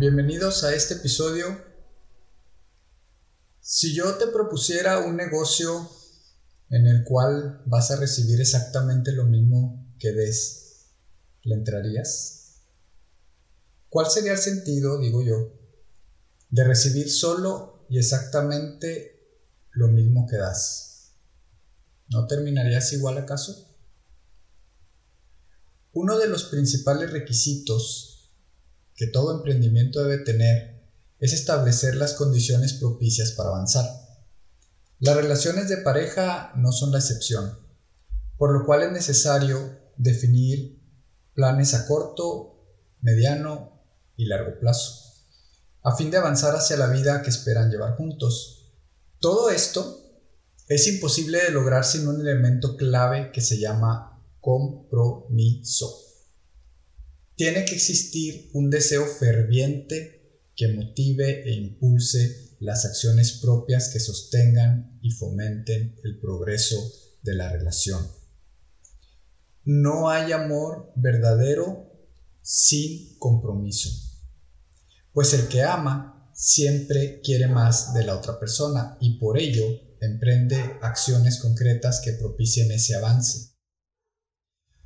Bienvenidos a este episodio. Si yo te propusiera un negocio en el cual vas a recibir exactamente lo mismo que des, ¿le entrarías? ¿Cuál sería el sentido, digo yo, de recibir solo y exactamente lo mismo que das? ¿No terminarías igual acaso? Uno de los principales requisitos que todo emprendimiento debe tener es establecer las condiciones propicias para avanzar. Las relaciones de pareja no son la excepción, por lo cual es necesario definir planes a corto, mediano y largo plazo, a fin de avanzar hacia la vida que esperan llevar juntos. Todo esto es imposible de lograr sin un elemento clave que se llama compromiso. Tiene que existir un deseo ferviente que motive e impulse las acciones propias que sostengan y fomenten el progreso de la relación. No hay amor verdadero sin compromiso, pues el que ama siempre quiere más de la otra persona y por ello emprende acciones concretas que propicien ese avance.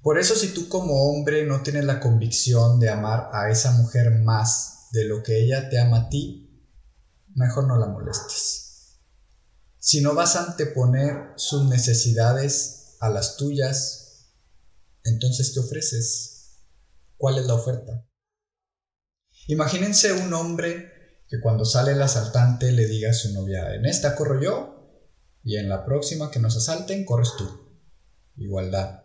Por eso si tú como hombre no tienes la convicción de amar a esa mujer más de lo que ella te ama a ti, mejor no la molestes. Si no vas a anteponer sus necesidades a las tuyas, entonces ¿qué ofreces? ¿Cuál es la oferta? Imagínense un hombre que cuando sale el asaltante le diga a su novia, en esta corro yo y en la próxima que nos asalten corres tú. Igualdad.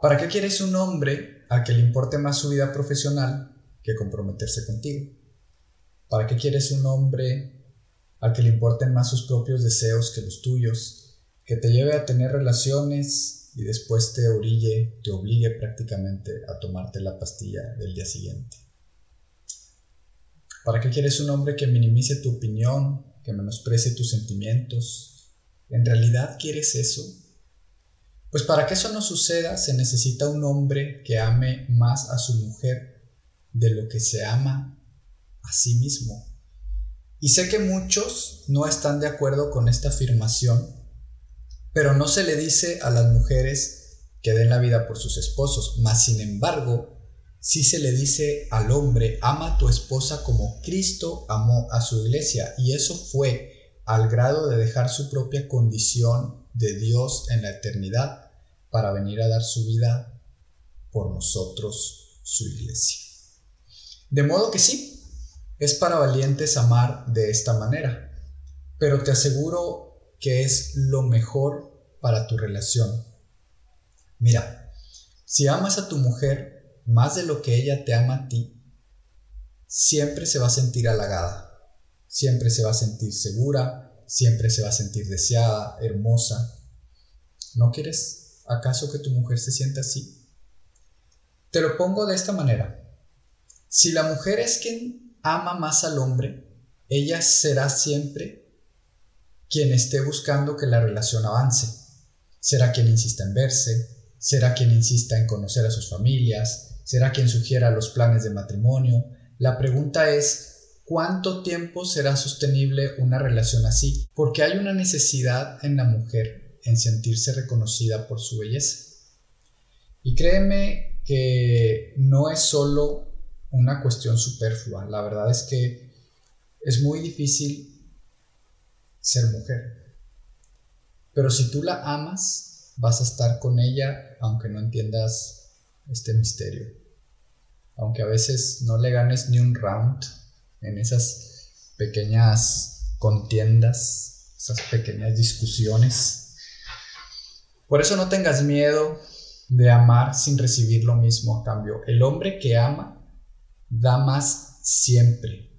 ¿Para qué quieres un hombre al que le importe más su vida profesional que comprometerse contigo? ¿Para qué quieres un hombre al que le importen más sus propios deseos que los tuyos, que te lleve a tener relaciones y después te orille, te obligue prácticamente a tomarte la pastilla del día siguiente? ¿Para qué quieres un hombre que minimice tu opinión, que menosprecie tus sentimientos? ¿En realidad quieres eso? Pues para que eso no suceda se necesita un hombre que ame más a su mujer de lo que se ama a sí mismo. Y sé que muchos no están de acuerdo con esta afirmación, pero no se le dice a las mujeres que den la vida por sus esposos, mas sin embargo, sí se le dice al hombre, ama a tu esposa como Cristo amó a su iglesia, y eso fue al grado de dejar su propia condición de Dios en la eternidad para venir a dar su vida por nosotros, su iglesia. De modo que sí, es para valientes amar de esta manera, pero te aseguro que es lo mejor para tu relación. Mira, si amas a tu mujer más de lo que ella te ama a ti, siempre se va a sentir halagada, siempre se va a sentir segura, siempre se va a sentir deseada, hermosa. ¿No quieres acaso que tu mujer se sienta así? Te lo pongo de esta manera. Si la mujer es quien ama más al hombre, ella será siempre quien esté buscando que la relación avance. Será quien insista en verse, será quien insista en conocer a sus familias, será quien sugiera los planes de matrimonio. La pregunta es, ¿Cuánto tiempo será sostenible una relación así? Porque hay una necesidad en la mujer en sentirse reconocida por su belleza. Y créeme que no es solo una cuestión superflua. La verdad es que es muy difícil ser mujer. Pero si tú la amas, vas a estar con ella aunque no entiendas este misterio. Aunque a veces no le ganes ni un round en esas pequeñas contiendas, esas pequeñas discusiones. Por eso no tengas miedo de amar sin recibir lo mismo a cambio. El hombre que ama da más siempre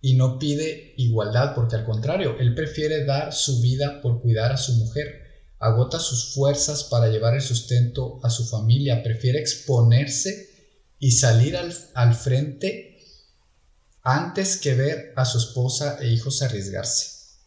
y no pide igualdad porque al contrario, él prefiere dar su vida por cuidar a su mujer, agota sus fuerzas para llevar el sustento a su familia, prefiere exponerse y salir al, al frente antes que ver a su esposa e hijos arriesgarse.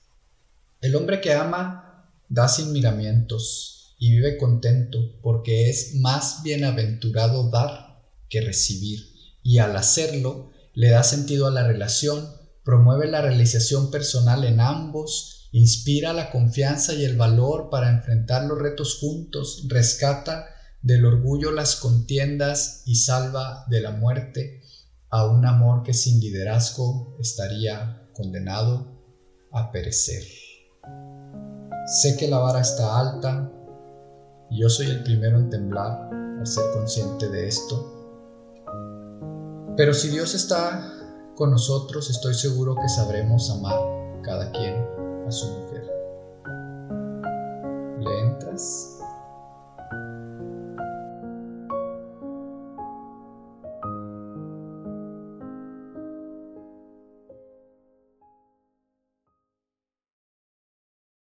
El hombre que ama da sin miramientos y vive contento porque es más bienaventurado dar que recibir y al hacerlo le da sentido a la relación, promueve la realización personal en ambos, inspira la confianza y el valor para enfrentar los retos juntos, rescata del orgullo las contiendas y salva de la muerte a un amor que sin liderazgo estaría condenado a perecer. Sé que la vara está alta y yo soy el primero en temblar al ser consciente de esto. Pero si Dios está con nosotros, estoy seguro que sabremos amar cada quien a su mujer. ¿Le entras?